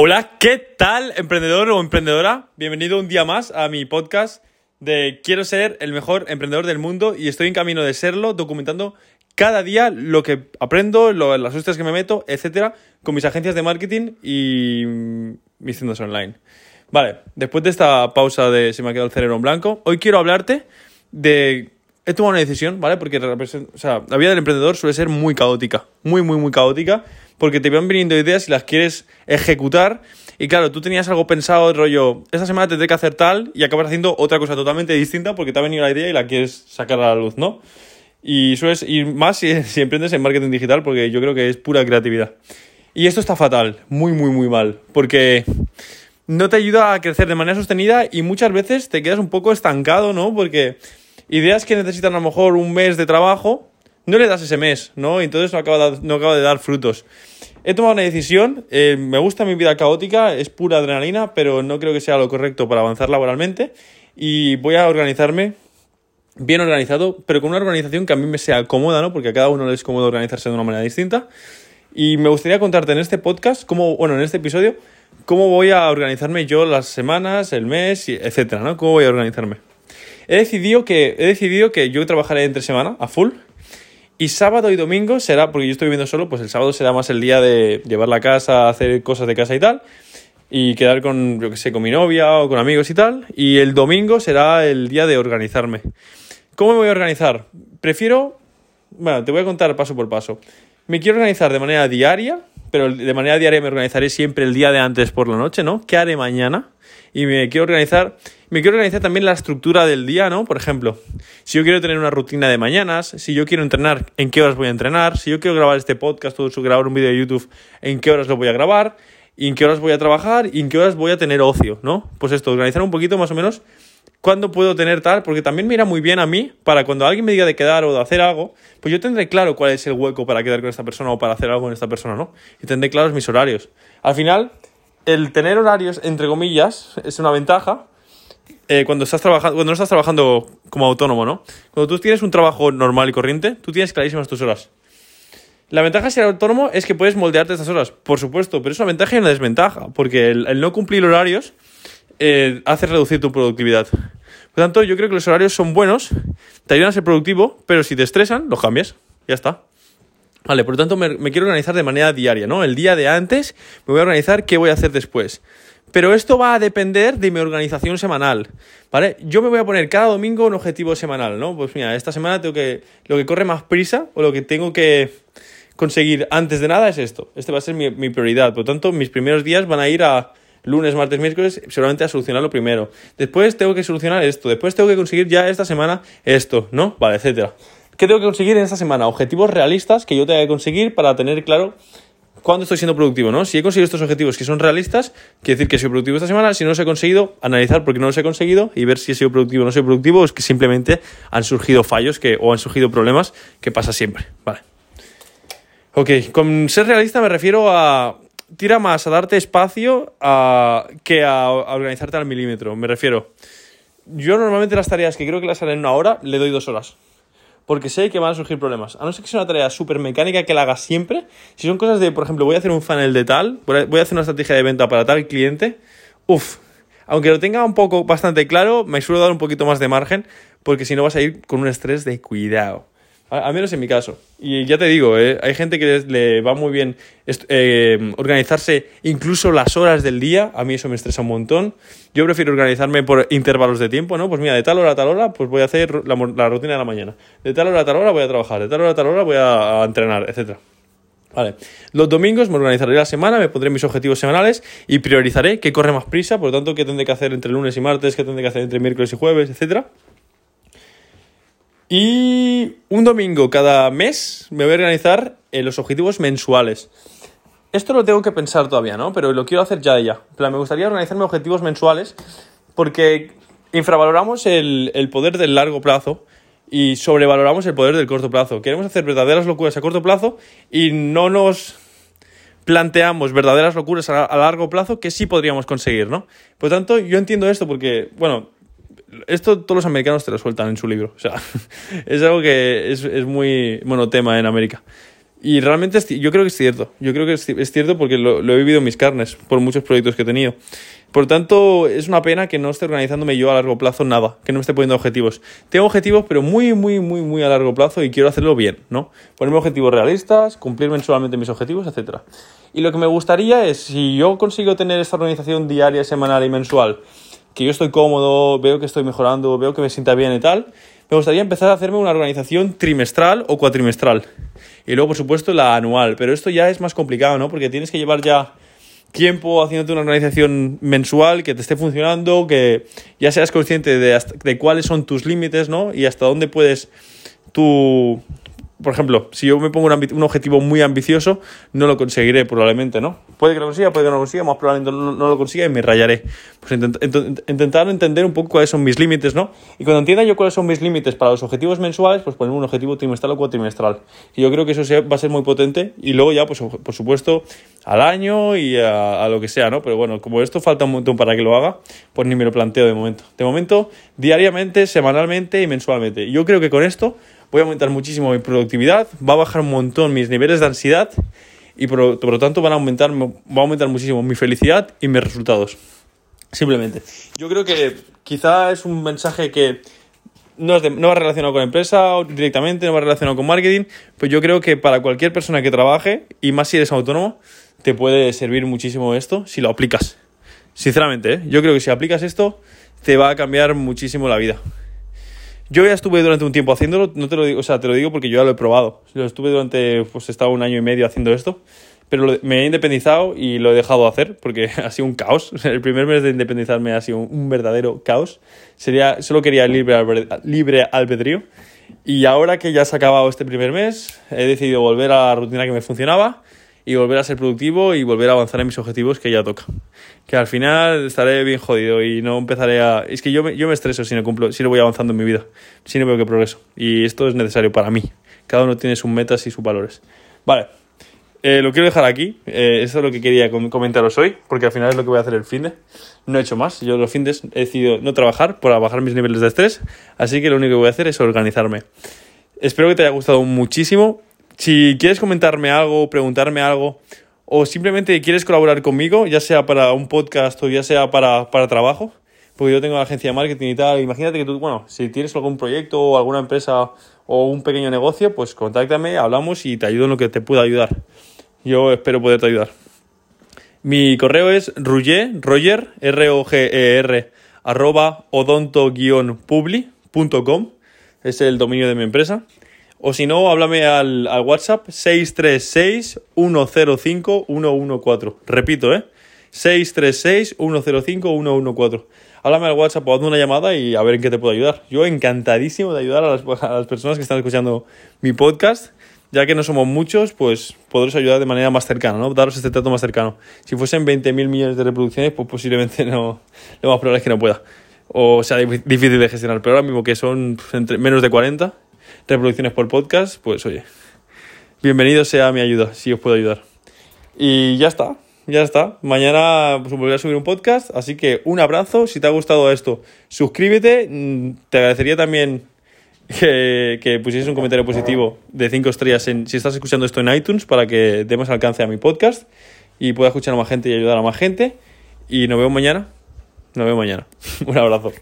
Hola, ¿qué tal, emprendedor o emprendedora? Bienvenido un día más a mi podcast de Quiero ser el mejor emprendedor del mundo y estoy en camino de serlo, documentando cada día lo que aprendo, las hostias que me meto, etcétera, con mis agencias de marketing y mis tiendas online. Vale, después de esta pausa de se me ha quedado el cerebro en blanco, hoy quiero hablarte de he tomado una decisión, ¿vale? Porque o sea, la vida del emprendedor suele ser muy caótica, muy, muy, muy caótica, porque te van viniendo ideas y las quieres ejecutar. Y claro, tú tenías algo pensado, rollo, esta semana tendré que hacer tal, y acabas haciendo otra cosa totalmente distinta porque te ha venido la idea y la quieres sacar a la luz, ¿no? Y sueles ir más si, si emprendes en marketing digital, porque yo creo que es pura creatividad. Y esto está fatal, muy, muy, muy mal, porque no te ayuda a crecer de manera sostenida y muchas veces te quedas un poco estancado, ¿no? Porque ideas que necesitan a lo mejor un mes de trabajo, no le das ese mes, ¿no? Entonces no acaba de, no acaba de dar frutos. He tomado una decisión, eh, me gusta mi vida caótica, es pura adrenalina, pero no creo que sea lo correcto para avanzar laboralmente y voy a organizarme bien organizado, pero con una organización que a mí me sea cómoda, ¿no? Porque a cada uno le es cómodo organizarse de una manera distinta. Y me gustaría contarte en este podcast, cómo, bueno, en este episodio, cómo voy a organizarme yo las semanas, el mes, etcétera, ¿no? Cómo voy a organizarme. He decidido que, he decidido que yo trabajaré entre semana a full. Y sábado y domingo será, porque yo estoy viviendo solo, pues el sábado será más el día de llevar la casa, hacer cosas de casa y tal. Y quedar con, yo que sé, con mi novia o con amigos y tal. Y el domingo será el día de organizarme. ¿Cómo me voy a organizar? Prefiero, bueno, te voy a contar paso por paso. Me quiero organizar de manera diaria, pero de manera diaria me organizaré siempre el día de antes por la noche, ¿no? ¿Qué haré mañana? Y me quiero organizar me quiero organizar también la estructura del día, ¿no? Por ejemplo, si yo quiero tener una rutina de mañanas, si yo quiero entrenar, ¿en qué horas voy a entrenar? Si yo quiero grabar este podcast o grabar un vídeo de YouTube, ¿en qué horas lo voy a grabar? ¿Y en qué horas voy a trabajar? ¿Y en qué horas voy a tener ocio, ¿no? Pues esto, organizar un poquito más o menos cuándo puedo tener tal, porque también me irá muy bien a mí para cuando alguien me diga de quedar o de hacer algo, pues yo tendré claro cuál es el hueco para quedar con esta persona o para hacer algo con esta persona, ¿no? Y tendré claros mis horarios. Al final, el tener horarios, entre comillas, es una ventaja, eh, cuando estás trabajando, cuando no estás trabajando como autónomo, ¿no? Cuando tú tienes un trabajo normal y corriente, tú tienes clarísimas tus horas. La ventaja de ser autónomo es que puedes moldearte estas horas, por supuesto, pero es una ventaja y una desventaja, porque el, no cumplir horarios eh, reducir tu productividad. Por tanto, yo creo que los horarios son buenos, te ayudan a ser productivo, pero si te estresan, los cambias. Ya está. Vale, por lo tanto, me, me quiero organizar de manera diaria, ¿no? El día de antes me voy a organizar qué voy a hacer después. Pero esto va a depender de mi organización semanal, ¿vale? Yo me voy a poner cada domingo un objetivo semanal, ¿no? Pues mira, esta semana tengo que lo que corre más prisa o lo que tengo que conseguir antes de nada es esto. Este va a ser mi, mi prioridad. Por lo tanto, mis primeros días van a ir a lunes, martes, miércoles, seguramente a solucionarlo primero. Después tengo que solucionar esto. Después tengo que conseguir ya esta semana esto, ¿no? Vale, etcétera. ¿Qué tengo que conseguir en esta semana? Objetivos realistas que yo tenga que conseguir para tener claro ¿Cuándo estoy siendo productivo? ¿no? Si he conseguido estos objetivos que son realistas, quiere decir que sido productivo esta semana. Si no los he conseguido, analizar por qué no los he conseguido y ver si he sido productivo o no sido productivo. Es que simplemente han surgido fallos que, o han surgido problemas que pasa siempre. Vale. Ok, con ser realista me refiero a. Tira más a darte espacio que a, a organizarte al milímetro. Me refiero. Yo normalmente las tareas que creo que las haré en una hora, le doy dos horas porque sé que van a surgir problemas. A no ser que sea una tarea súper mecánica que la haga siempre. Si son cosas de, por ejemplo, voy a hacer un funnel de tal, voy a hacer una estrategia de venta para tal cliente, uff, aunque lo tenga un poco bastante claro, me suelo dar un poquito más de margen, porque si no vas a ir con un estrés de cuidado. Al menos en mi caso. Y ya te digo, ¿eh? hay gente que le va muy bien eh, organizarse incluso las horas del día. A mí eso me estresa un montón. Yo prefiero organizarme por intervalos de tiempo, ¿no? Pues mira, de tal hora a tal hora, pues voy a hacer la, la rutina de la mañana. De tal hora a tal hora voy a trabajar. De tal hora a tal hora voy a, a entrenar, etc. Vale. Los domingos me organizaré la semana, me pondré mis objetivos semanales y priorizaré qué corre más prisa, por lo tanto, qué tendré que hacer entre lunes y martes, qué tendré que hacer entre miércoles y jueves, etcétera. Y un domingo cada mes me voy a organizar en los objetivos mensuales. Esto lo tengo que pensar todavía, ¿no? Pero lo quiero hacer ya de ya. plan, me gustaría organizarme objetivos mensuales porque infravaloramos el, el poder del largo plazo y sobrevaloramos el poder del corto plazo. Queremos hacer verdaderas locuras a corto plazo y no nos planteamos verdaderas locuras a, a largo plazo que sí podríamos conseguir, ¿no? Por lo tanto, yo entiendo esto porque, bueno, esto todos los americanos te lo sueltan en su libro. O sea, es algo que es, es muy monotema en América. Y realmente yo creo que es cierto. Yo creo que es, cierto porque lo, he vivido en mis carnes por muchos proyectos que he tenido. Por tanto, es una pena que no esté organizándome yo a largo plazo nada, que no me esté poniendo objetivos. Tengo objetivos, pero muy, muy, muy, muy a largo plazo y quiero hacerlo bien, ¿no? Ponerme objetivos realistas, cumplir mensualmente mis objetivos, etc. Y lo que me gustaría es, si yo consigo tener esta organización diaria, semanal y mensual, que yo estoy cómodo, veo que estoy mejorando, veo que me sienta bien y tal, me gustaría empezar a hacerme una organización trimestral o cuatrimestral. Y luego, por supuesto, la anual. Pero esto ya es más complicado, ¿no? Porque tienes que llevar ya tiempo haciéndote una organización mensual que te esté funcionando, que ya seas consciente de, de cuáles son tus límites, ¿no? Y hasta dónde puedes tú por ejemplo, si yo me pongo un, objetivo muy ambicioso, no lo conseguiré probablemente, ¿no? Puede que lo consiga, puede que no lo consiga, más probablemente no, lo consiga y me rayaré. Pues intentar entender un poco cuáles son mis límites, ¿no? Y cuando entienda yo cuáles son mis límites para los objetivos mensuales, pues poner un objetivo trimestral o cuatrimestral. Y yo creo que eso va a ser muy potente. Y luego ya, pues por supuesto, al año y a, a lo que sea, ¿no? Pero bueno, como esto falta un montón para que lo haga, pues ni me lo planteo de momento. De momento, diariamente, semanalmente y mensualmente. Yo creo que con esto voy a aumentar muchísimo mi productividad, va a bajar un montón mis niveles de ansiedad y por, lo tanto van a aumentar, va a aumentar muchísimo mi felicidad y mis resultados. Simplemente. Yo creo que quizá es un mensaje que no, es no va relacionado con empresa directamente, no va relacionado con marketing, pues yo creo que para cualquier persona que trabaje, y más si eres autónomo, te puede servir muchísimo esto si lo aplicas. Sinceramente, ¿eh? yo creo que si aplicas esto, te va a cambiar muchísimo la vida. Yo ya estuve durante un tiempo haciéndolo, no te lo digo, o sea, te lo digo porque yo ya lo he probado. Yo estuve durante, pues he estado un año y medio haciendo esto, pero me he independizado y lo he dejado de hacer porque ha sido un caos. El primer mes de independizarme ha sido un, verdadero caos. Sería, solo quería libre, libre albedrío. Y ahora que ya se ha acabado este primer mes, he decidido volver a la rutina que me funcionaba y volver a ser productivo y volver a avanzar en mis objetivos que ya toca. Que al final estaré bien jodido y no empezaré a... Es que yo me, yo me estreso si no cumplo, si no voy avanzando en mi vida, si no veo que progreso. Y esto es necesario para mí. Cada uno tiene sus metas y sus valores. Vale, eh, lo quiero dejar aquí. Eh, eso es lo que quería comentaros hoy, porque al final es lo que voy a hacer el fin de. No he hecho más. Yo los fines he decidido no trabajar para bajar mis niveles de estrés, así que lo único que voy a hacer es organizarme. Espero que te haya gustado muchísimo. Si quieres comentarme algo, preguntarme algo, o simplemente quieres colaborar conmigo, ya sea para un podcast o ya sea para, para trabajo, porque yo tengo la agencia de marketing y tal, imagínate que tú, bueno, si tienes algún proyecto o alguna empresa o un pequeño negocio, pues contáctame, hablamos y te ayudo en lo que te pueda ayudar. Yo espero poderte ayudar. Mi correo es ruger, r o g e r arroba odonto-publi.com, es el dominio de mi empresa. O si no, háblame al, al WhatsApp 636-105-114. Repito, ¿eh? 636-105-114. Háblame al WhatsApp o hazme una llamada y a ver en qué te puedo ayudar. Yo encantadísimo de ayudar a las, a las personas que están escuchando mi podcast. Ya que no somos muchos, pues podréis ayudar de manera más cercana, ¿no? Daros este trato más cercano. Si fuesen 20.000 millones de reproducciones, pues posiblemente no, lo más probable es que no pueda. O sea difícil de gestionar. Pero ahora mismo que son entre menos de 40, reproducciones por podcast, pues oye, bienvenido sea mi ayuda, si os puedo ayudar. Y ya está, ya está. Mañana pues, volveré a subir un podcast, así que un abrazo. Si te ha gustado esto, suscríbete. Mm, te agradecería también que, que pusieses un comentario positivo de 5 estrellas en, si estás escuchando esto en iTunes para que demos alcance a mi podcast y pueda escuchar a más gente y ayudar a más gente. Y nos vemos mañana. Nos vemos mañana. un abrazo.